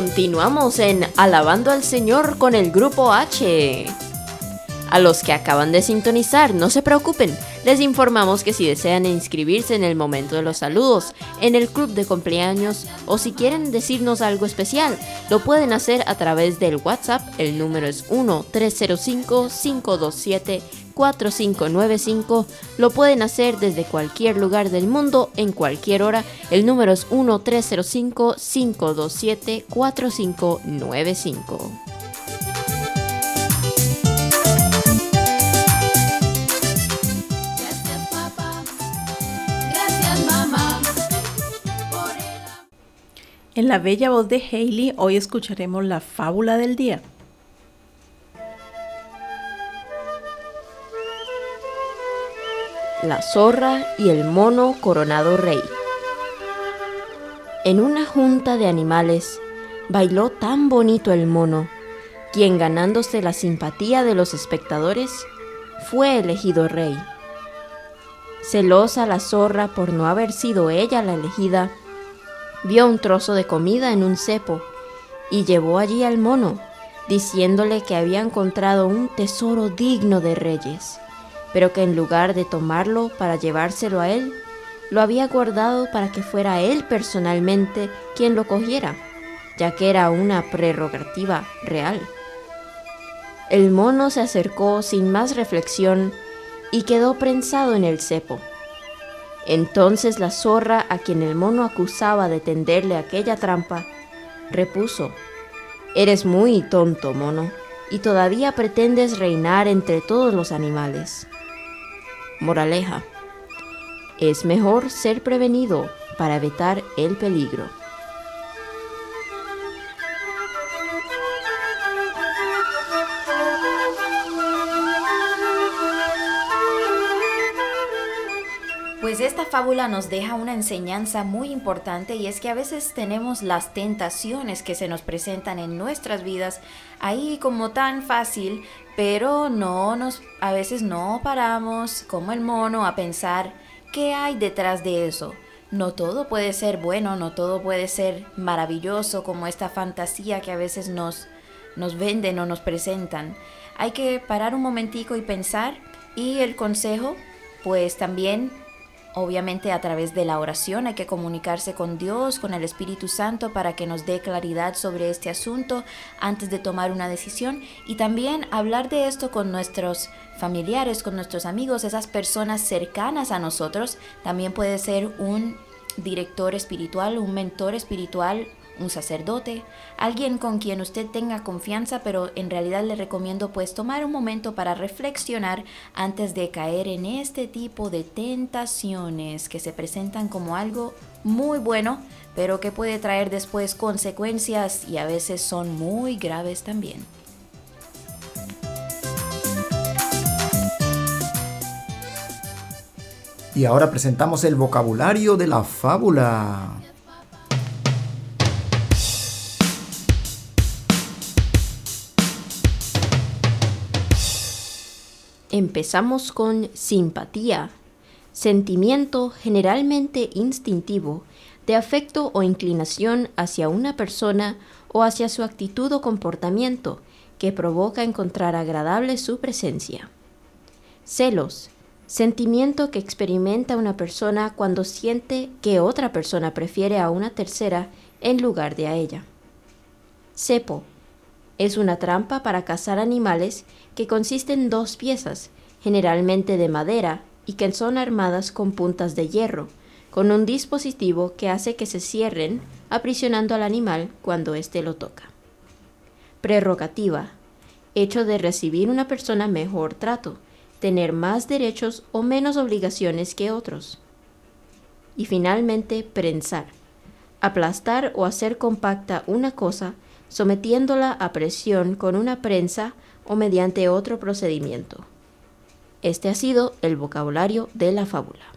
Continuamos en Alabando al Señor con el Grupo H. A los que acaban de sintonizar, no se preocupen, les informamos que si desean inscribirse en el momento de los saludos, en el club de cumpleaños o si quieren decirnos algo especial, lo pueden hacer a través del WhatsApp, el número es 1-305-527-4595, lo pueden hacer desde cualquier lugar del mundo, en cualquier hora, el número es 1-305-527-4595. En la bella voz de Hailey, hoy escucharemos la fábula del día. La zorra y el mono coronado rey. En una junta de animales, bailó tan bonito el mono, quien ganándose la simpatía de los espectadores, fue elegido rey. Celosa la zorra por no haber sido ella la elegida, vio un trozo de comida en un cepo y llevó allí al mono, diciéndole que había encontrado un tesoro digno de reyes, pero que en lugar de tomarlo para llevárselo a él, lo había guardado para que fuera él personalmente quien lo cogiera, ya que era una prerrogativa real. El mono se acercó sin más reflexión y quedó prensado en el cepo. Entonces la zorra, a quien el mono acusaba de tenderle aquella trampa, repuso, Eres muy tonto, mono, y todavía pretendes reinar entre todos los animales. Moraleja. Es mejor ser prevenido para evitar el peligro. Pues esta fábula nos deja una enseñanza muy importante y es que a veces tenemos las tentaciones que se nos presentan en nuestras vidas ahí como tan fácil, pero no nos a veces no paramos como el mono a pensar qué hay detrás de eso. No todo puede ser bueno, no todo puede ser maravilloso como esta fantasía que a veces nos nos venden o nos presentan. Hay que parar un momentico y pensar y el consejo pues también Obviamente a través de la oración hay que comunicarse con Dios, con el Espíritu Santo para que nos dé claridad sobre este asunto antes de tomar una decisión y también hablar de esto con nuestros familiares, con nuestros amigos, esas personas cercanas a nosotros. También puede ser un director espiritual, un mentor espiritual, un sacerdote, alguien con quien usted tenga confianza, pero en realidad le recomiendo pues tomar un momento para reflexionar antes de caer en este tipo de tentaciones que se presentan como algo muy bueno, pero que puede traer después consecuencias y a veces son muy graves también. Y ahora presentamos el vocabulario de la fábula. Empezamos con simpatía, sentimiento generalmente instintivo de afecto o inclinación hacia una persona o hacia su actitud o comportamiento que provoca encontrar agradable su presencia. Celos, sentimiento que experimenta una persona cuando siente que otra persona prefiere a una tercera en lugar de a ella. Cepo, es una trampa para cazar animales que consiste en dos piezas, generalmente de madera, y que son armadas con puntas de hierro, con un dispositivo que hace que se cierren, aprisionando al animal cuando éste lo toca. Prerrogativa. Hecho de recibir una persona mejor trato, tener más derechos o menos obligaciones que otros. Y finalmente, prensar. Aplastar o hacer compacta una cosa sometiéndola a presión con una prensa o mediante otro procedimiento. Este ha sido el vocabulario de la fábula.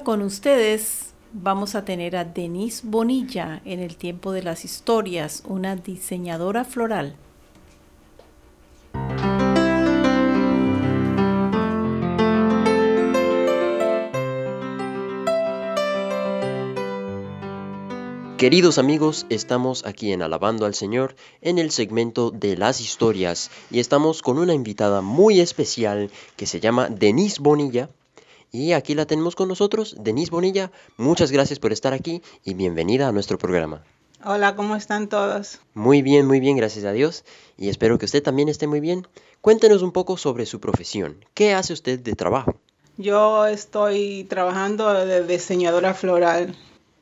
Con ustedes vamos a tener a Denise Bonilla en el tiempo de las historias, una diseñadora floral. Queridos amigos, estamos aquí en Alabando al Señor en el segmento de las historias y estamos con una invitada muy especial que se llama Denise Bonilla. Y aquí la tenemos con nosotros, Denise Bonilla. Muchas gracias por estar aquí y bienvenida a nuestro programa. Hola, ¿cómo están todos? Muy bien, muy bien, gracias a Dios. Y espero que usted también esté muy bien. Cuéntenos un poco sobre su profesión. ¿Qué hace usted de trabajo? Yo estoy trabajando de diseñadora floral.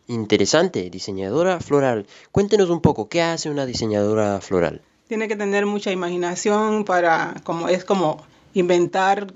Interesante, diseñadora floral. Cuéntenos un poco, ¿qué hace una diseñadora floral? Tiene que tener mucha imaginación para, como es como inventar,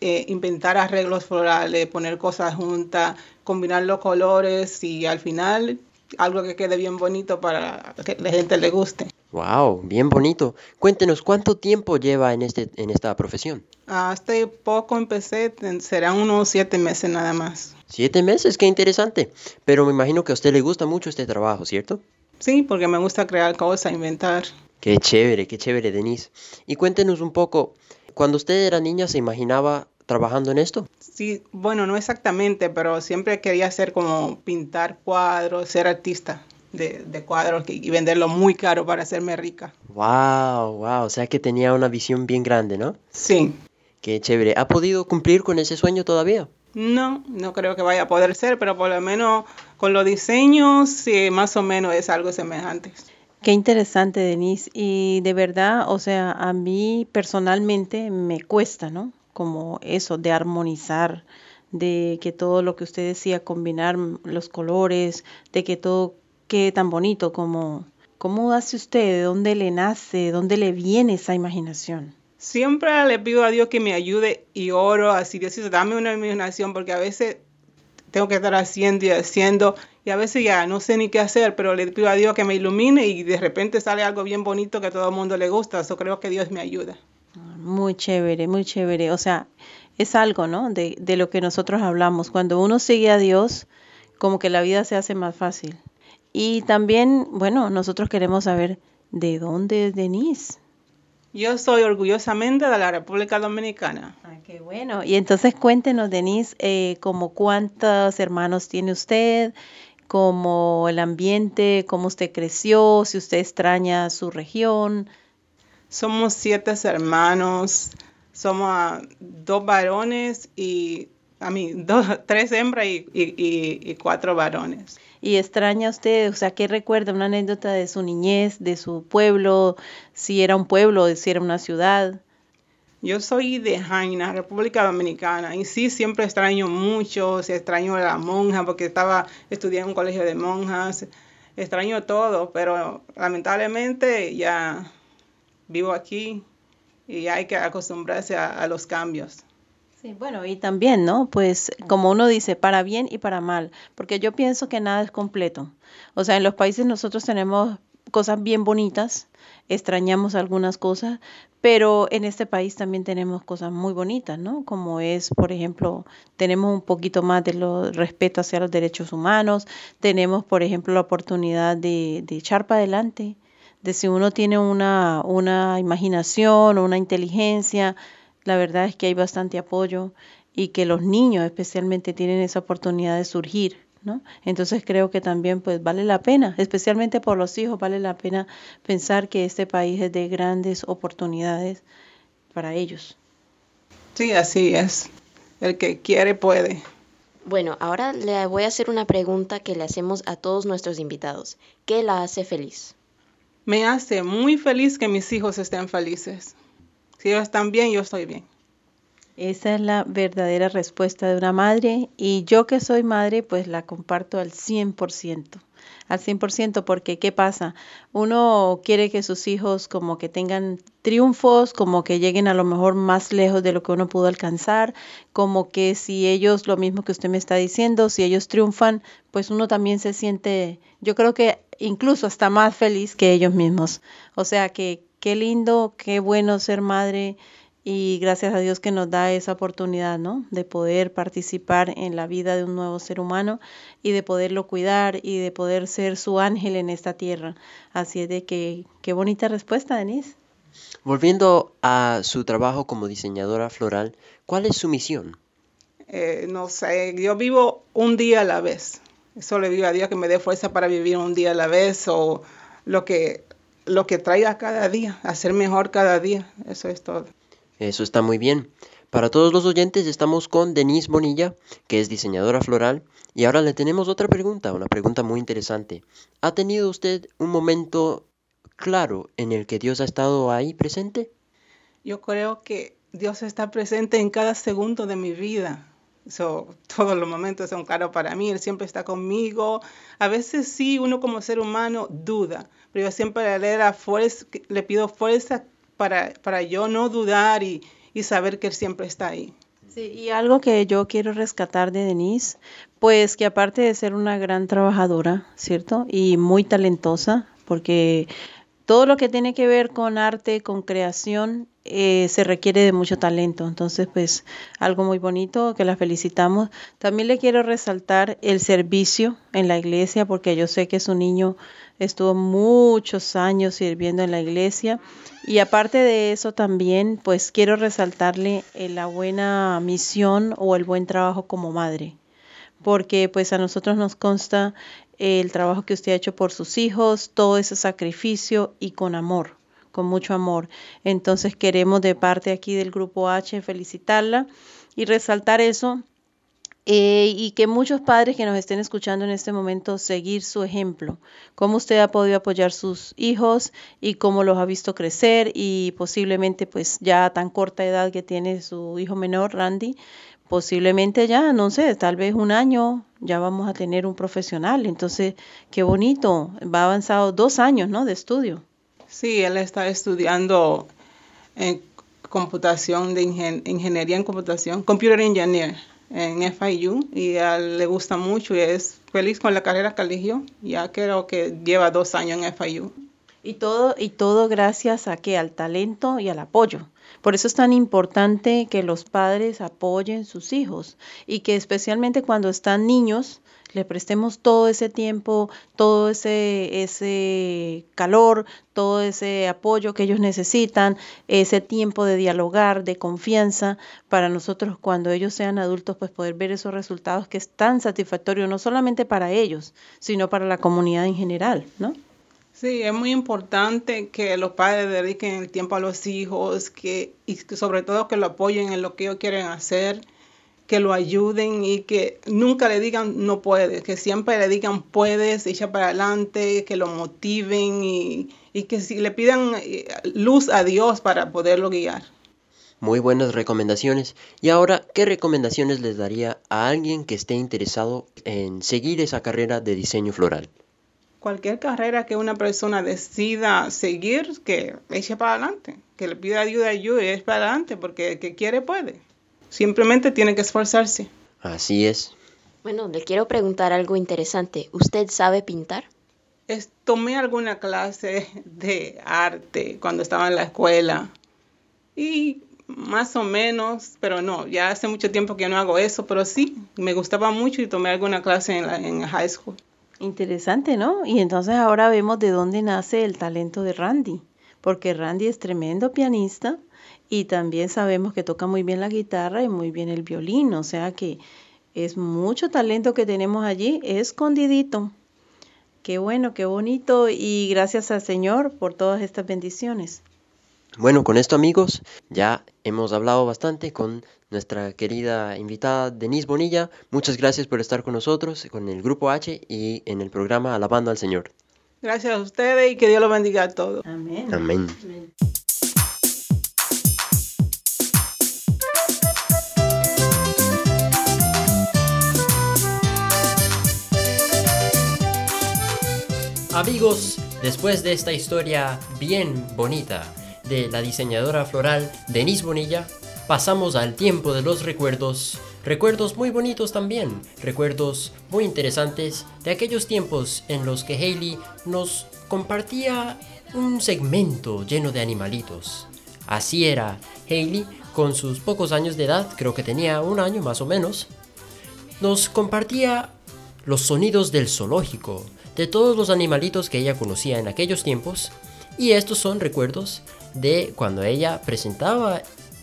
eh, inventar arreglos florales, poner cosas juntas, combinar los colores y al final algo que quede bien bonito para que la gente le guste. Wow, bien bonito. Cuéntenos, ¿cuánto tiempo lleva en, este, en esta profesión? Hasta poco empecé, serán unos siete meses nada más. Siete meses, qué interesante. Pero me imagino que a usted le gusta mucho este trabajo, ¿cierto? Sí, porque me gusta crear cosas, inventar. Qué chévere, qué chévere, Denise. Y cuéntenos un poco, cuando usted era niña, ¿se imaginaba trabajando en esto? Sí, bueno, no exactamente, pero siempre quería hacer como pintar cuadros, ser artista de, de cuadros y venderlo muy caro para hacerme rica. Wow, wow, o sea que tenía una visión bien grande, ¿no? Sí. Qué chévere. ¿Ha podido cumplir con ese sueño todavía? No, no creo que vaya a poder ser, pero por lo menos con los diseños sí, más o menos es algo semejante. Qué interesante, Denise. Y de verdad, o sea, a mí personalmente me cuesta, ¿no? Como eso de armonizar, de que todo lo que usted decía, combinar los colores, de que todo quede tan bonito como... ¿Cómo hace usted? ¿De dónde le nace? ¿De dónde le viene esa imaginación? Siempre le pido a Dios que me ayude y oro así, Dios, dame una imaginación porque a veces tengo que estar haciendo y haciendo y a veces ya no sé ni qué hacer, pero le pido a Dios que me ilumine y de repente sale algo bien bonito que a todo el mundo le gusta. Eso creo que Dios me ayuda. Muy chévere, muy chévere. O sea, es algo, ¿no? De, de lo que nosotros hablamos. Cuando uno sigue a Dios, como que la vida se hace más fácil. Y también, bueno, nosotros queremos saber de dónde es Denise. Yo soy orgullosamente de la República Dominicana. Ah, qué bueno. Y entonces cuéntenos, Denise, eh, como cuántos hermanos tiene usted, como el ambiente, cómo usted creció, si usted extraña su región. Somos siete hermanos, somos dos varones y a mí, dos, tres hembras y, y, y cuatro varones y extraña usted, o sea, ¿qué recuerda? Una anécdota de su niñez, de su pueblo, si era un pueblo, si era una ciudad. Yo soy de Jaina, República Dominicana, y sí, siempre extraño mucho, se extraño a la monja porque estaba estudiando en un colegio de monjas, extraño todo, pero lamentablemente ya vivo aquí y hay que acostumbrarse a los cambios bueno, y también, ¿no? Pues como uno dice, para bien y para mal, porque yo pienso que nada es completo. O sea, en los países nosotros tenemos cosas bien bonitas, extrañamos algunas cosas, pero en este país también tenemos cosas muy bonitas, ¿no? Como es, por ejemplo, tenemos un poquito más de lo, respeto hacia los derechos humanos, tenemos, por ejemplo, la oportunidad de, de echar para adelante, de si uno tiene una, una imaginación o una inteligencia, la verdad es que hay bastante apoyo y que los niños especialmente tienen esa oportunidad de surgir, ¿no? Entonces creo que también pues vale la pena, especialmente por los hijos, vale la pena pensar que este país es de grandes oportunidades para ellos. Sí, así es. El que quiere puede. Bueno, ahora le voy a hacer una pregunta que le hacemos a todos nuestros invitados. ¿Qué la hace feliz? Me hace muy feliz que mis hijos estén felices. Si ellos están bien, yo estoy bien. Esa es la verdadera respuesta de una madre y yo que soy madre pues la comparto al 100%, al 100% porque ¿qué pasa? Uno quiere que sus hijos como que tengan triunfos, como que lleguen a lo mejor más lejos de lo que uno pudo alcanzar, como que si ellos, lo mismo que usted me está diciendo, si ellos triunfan, pues uno también se siente, yo creo que incluso hasta más feliz que ellos mismos. O sea que qué lindo, qué bueno ser madre y gracias a Dios que nos da esa oportunidad, ¿no? De poder participar en la vida de un nuevo ser humano y de poderlo cuidar y de poder ser su ángel en esta tierra. Así es de que, qué bonita respuesta, Denise. Volviendo a su trabajo como diseñadora floral, ¿cuál es su misión? Eh, no sé, yo vivo un día a la vez. Eso le digo a Dios que me dé fuerza para vivir un día a la vez o lo que, lo que traiga cada día, hacer mejor cada día. Eso es todo. Eso está muy bien. Para todos los oyentes estamos con Denise Bonilla, que es diseñadora floral, y ahora le tenemos otra pregunta, una pregunta muy interesante. ¿Ha tenido usted un momento claro en el que Dios ha estado ahí presente? Yo creo que Dios está presente en cada segundo de mi vida. todos los momentos son claros para mí, Él siempre está conmigo. A veces sí, uno como ser humano duda, pero yo siempre le, pido fuerza para, para yo no dudar y, y saber que Él siempre está ahí. Sí, y algo que yo quiero rescatar de Denise, pues que aparte de ser una gran trabajadora, ¿cierto? Y muy talentosa, porque todo lo que tiene que ver con arte, con creación, eh, se requiere de mucho talento. Entonces, pues algo muy bonito que la felicitamos. También le quiero resaltar el servicio en la iglesia, porque yo sé que su niño estuvo muchos años sirviendo en la iglesia y aparte de eso también pues quiero resaltarle eh, la buena misión o el buen trabajo como madre porque pues a nosotros nos consta el trabajo que usted ha hecho por sus hijos, todo ese sacrificio y con amor, con mucho amor. Entonces queremos de parte aquí del grupo H felicitarla y resaltar eso eh, y que muchos padres que nos estén escuchando en este momento seguir su ejemplo, cómo usted ha podido apoyar sus hijos y cómo los ha visto crecer y posiblemente pues ya a tan corta edad que tiene su hijo menor, Randy, posiblemente ya, no sé, tal vez un año ya vamos a tener un profesional. Entonces, qué bonito, va avanzado dos años, ¿no? De estudio. Sí, él está estudiando en computación, de ingeniería en computación, computer engineer en FIU y a él le gusta mucho y es feliz con la carrera que eligió. Ya creo que lleva dos años en FIU. Y todo, y todo gracias a que al talento y al apoyo. Por eso es tan importante que los padres apoyen sus hijos y que especialmente cuando están niños, le prestemos todo ese tiempo, todo ese, ese calor, todo ese apoyo que ellos necesitan, ese tiempo de dialogar, de confianza, para nosotros cuando ellos sean adultos, pues poder ver esos resultados que es tan satisfactorio, no solamente para ellos, sino para la comunidad en general, ¿no? Sí, es muy importante que los padres dediquen el tiempo a los hijos que, y sobre todo que lo apoyen en lo que ellos quieren hacer que lo ayuden y que nunca le digan no puedes, que siempre le digan puedes, echa para adelante, que lo motiven y, y que si le pidan eh, luz a Dios para poderlo guiar. Muy buenas recomendaciones. Y ahora, ¿qué recomendaciones les daría a alguien que esté interesado en seguir esa carrera de diseño floral? Cualquier carrera que una persona decida seguir, que eche para adelante, que le pida ayuda a Dios y es para adelante, porque el que quiere puede. Simplemente tiene que esforzarse. Así es. Bueno, le quiero preguntar algo interesante. ¿Usted sabe pintar? tomé alguna clase de arte cuando estaba en la escuela y más o menos, pero no, ya hace mucho tiempo que no hago eso, pero sí, me gustaba mucho y tomé alguna clase en, la, en high school. Interesante, ¿no? Y entonces ahora vemos de dónde nace el talento de Randy, porque Randy es tremendo pianista y también sabemos que toca muy bien la guitarra y muy bien el violín, o sea que es mucho talento que tenemos allí escondidito. Qué bueno, qué bonito y gracias al Señor por todas estas bendiciones. Bueno, con esto amigos, ya hemos hablado bastante con nuestra querida invitada Denise Bonilla. Muchas gracias por estar con nosotros, con el Grupo H y en el programa Alabando al Señor. Gracias a ustedes y que Dios los bendiga a todos. Amén. Amén. Amigos, después de esta historia bien bonita de la diseñadora floral Denise Bonilla, pasamos al tiempo de los recuerdos. Recuerdos muy bonitos también, recuerdos muy interesantes de aquellos tiempos en los que Hailey nos compartía un segmento lleno de animalitos. Así era Hailey, con sus pocos años de edad, creo que tenía un año más o menos, nos compartía los sonidos del zoológico, de todos los animalitos que ella conocía en aquellos tiempos, y estos son recuerdos de cuando ella presentaba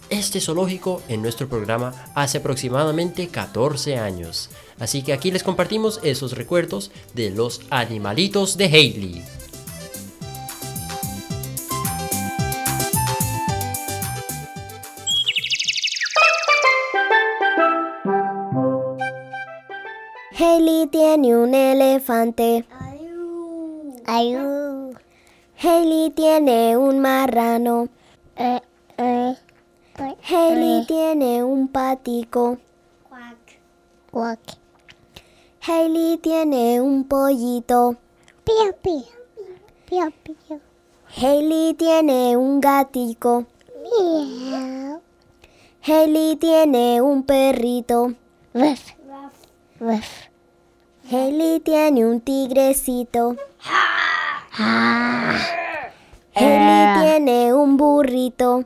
este zoológico en nuestro programa hace aproximadamente 14 años. Así que aquí les compartimos esos recuerdos de los animalitos de Hailey. Hailey tiene un elefante. Hailey tiene un marrano. Eh, eh. Hailey tiene un patico. Quack. Tiene un pollito. Pío, pío. Pío, pío. Hailey tiene un gatico. Miau. Tiene un perrito. Ruff. Tiene un tigrecito. Hailey tiene un burrito.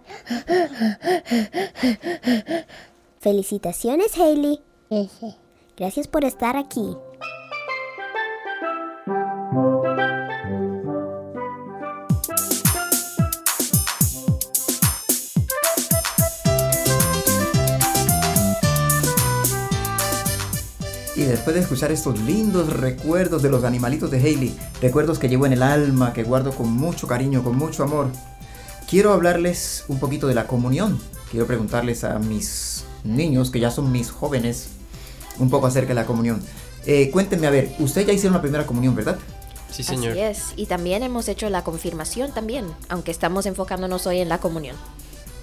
Felicitaciones, Hailey. Gracias por estar aquí. Escuchar estos lindos recuerdos de los animalitos de Hailey, recuerdos que llevo en el alma, que guardo con mucho cariño, con mucho amor, quiero hablarles un poquito de la comunión. Quiero preguntarles a mis niños, que ya son mis jóvenes, un poco acerca de la comunión. Eh, cuéntenme, a ver, ustedes ya hicieron la primera comunión, ¿verdad? Sí, señor. Así es. Y también hemos hecho la confirmación también, aunque estamos enfocándonos hoy en la comunión.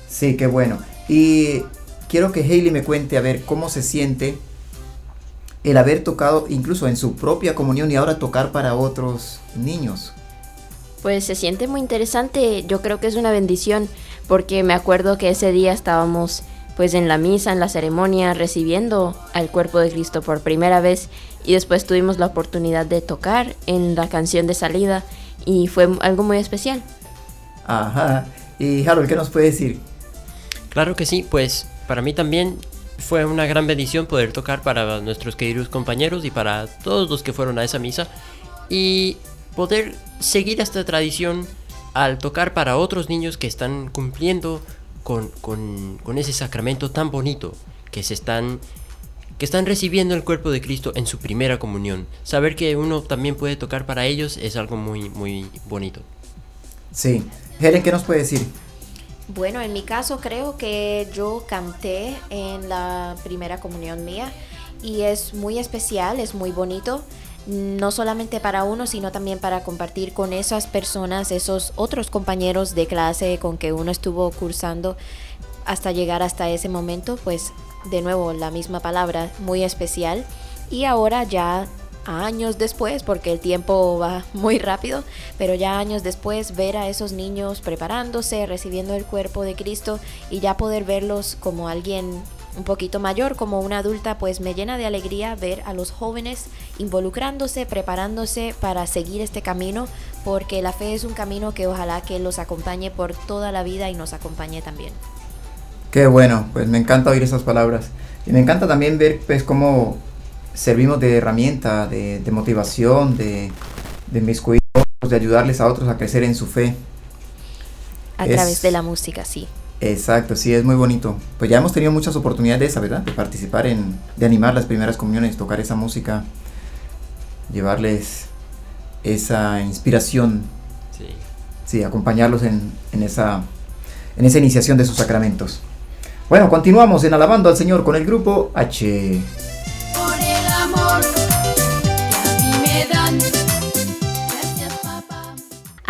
Sí, qué bueno. Y quiero que Hailey me cuente, a ver, cómo se siente el haber tocado incluso en su propia comunión y ahora tocar para otros niños. Pues se siente muy interesante, yo creo que es una bendición, porque me acuerdo que ese día estábamos pues en la misa, en la ceremonia, recibiendo al cuerpo de Cristo por primera vez y después tuvimos la oportunidad de tocar en la canción de salida y fue algo muy especial. Ajá. Y Harold, ¿qué nos puede decir? Claro que sí, pues para mí también fue una gran bendición poder tocar para nuestros queridos compañeros y para todos los que fueron a esa misa y poder seguir esta tradición al tocar para otros niños que están cumpliendo con, con, ese sacramento tan bonito que se están que están recibiendo el cuerpo de Cristo en su primera comunión. Saber que uno también puede tocar para ellos es algo muy muy bonito. Sí. Helen, ¿qué nos puede decir? Bueno, en mi caso creo que yo canté en la primera comunión mía y es muy especial, es muy bonito, no solamente para uno, sino también para compartir con esas personas, esos otros compañeros de clase con que uno estuvo cursando hasta llegar hasta ese momento, pues de nuevo la misma palabra, muy especial. Y ahora ya años después, porque el tiempo va muy rápido, pero ya años después ver a esos niños preparándose, recibiendo el cuerpo de Cristo y ya poder verlos como alguien un poquito mayor, como una adulta, pues me llena de alegría ver a los jóvenes involucrándose, preparándose para seguir este camino, porque la fe es un camino que ojalá que los acompañe por toda la vida y nos acompañe también. Qué bueno, pues me encanta oír esas palabras. Y me encanta también ver pues cómo servimos de herramienta, de, de motivación, de, de inmiscuirnos, de ayudarles a otros a crecer en su fe. A Es- través de la música, sí. Exacto, sí, es muy bonito. Pues ya hemos tenido muchas oportunidades de esa, ¿verdad? De participar en, de animar las primeras comuniones, tocar esa música, llevarles esa inspiración, Sí. sí, acompañarlos en, en esa, en esa iniciación de sus sacramentos. Bueno, continuamos en Alabando al Señor con el grupo H.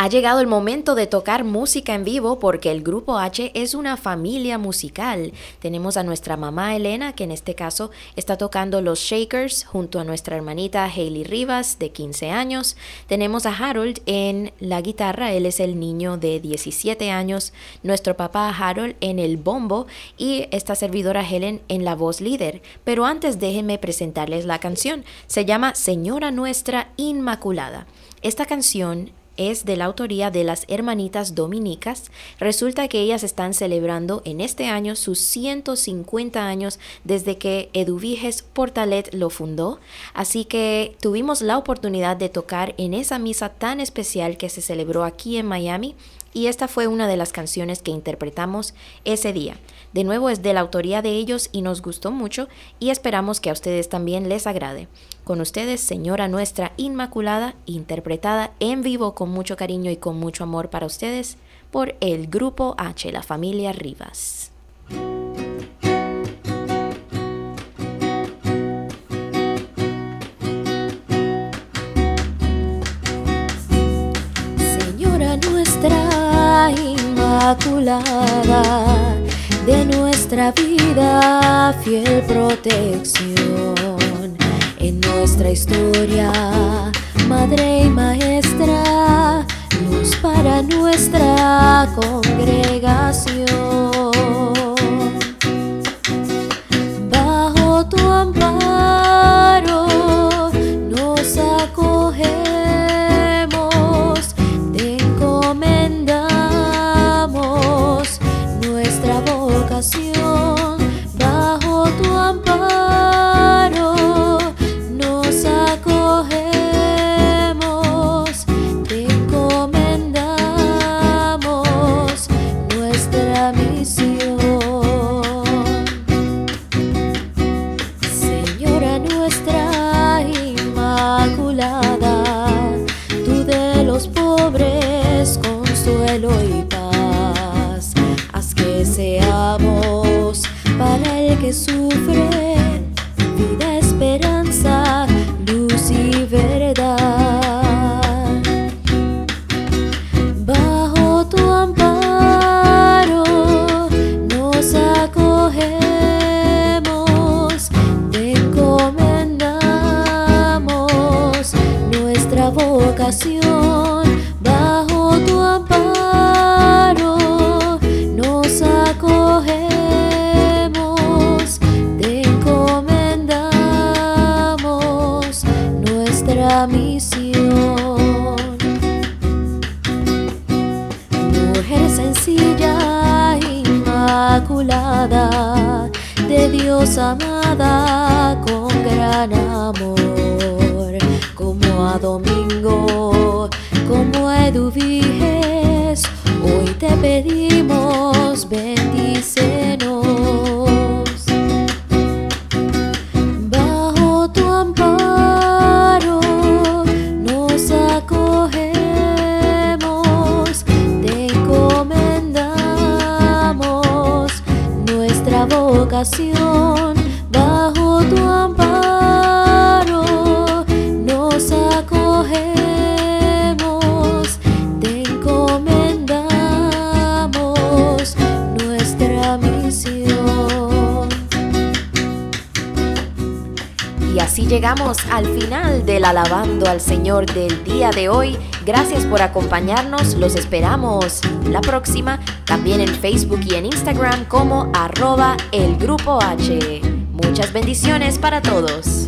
Ha llegado el momento de tocar música en vivo porque el Grupo H es una familia musical. Tenemos a nuestra mamá Elena, que en este caso está tocando los Shakers junto a nuestra hermanita Hailey Rivas, de 15 años. Tenemos a Harold en la guitarra, él es el niño de 17 años. Nuestro papá Harold en el bombo y esta servidora Helen en la voz líder. Pero antes déjenme presentarles la canción. Se llama Señora Nuestra Inmaculada. Esta canción es de la autoría de las hermanitas dominicas. Resulta que ellas están celebrando en este año sus 150 años desde que Eduviges Portalet lo fundó. Así que tuvimos la oportunidad de tocar en esa misa tan especial que se celebró aquí en Miami y esta fue una de las canciones que interpretamos ese día. De nuevo es de la autoría de ellos y nos gustó mucho y esperamos que a ustedes también les agrade. Con ustedes, Señora Nuestra Inmaculada, interpretada en vivo con mucho cariño y con mucho amor para ustedes por el Grupo H, la familia Rivas. De nuestra vida fiel protección. En nuestra historia, Madre y Maestra, luz para nuestra congregación. Consuelo misión. Mujer sencilla, inmaculada, de Dios amada con gran amor, como a Domingo, como a Eduviges, hoy te pedimos bendícenos. Llegamos al final del Alabando al Señor del día de hoy. Gracias por acompañarnos. Los esperamos la próxima, también en Facebook y en Instagram como arroba el grupo H. Muchas bendiciones para todos.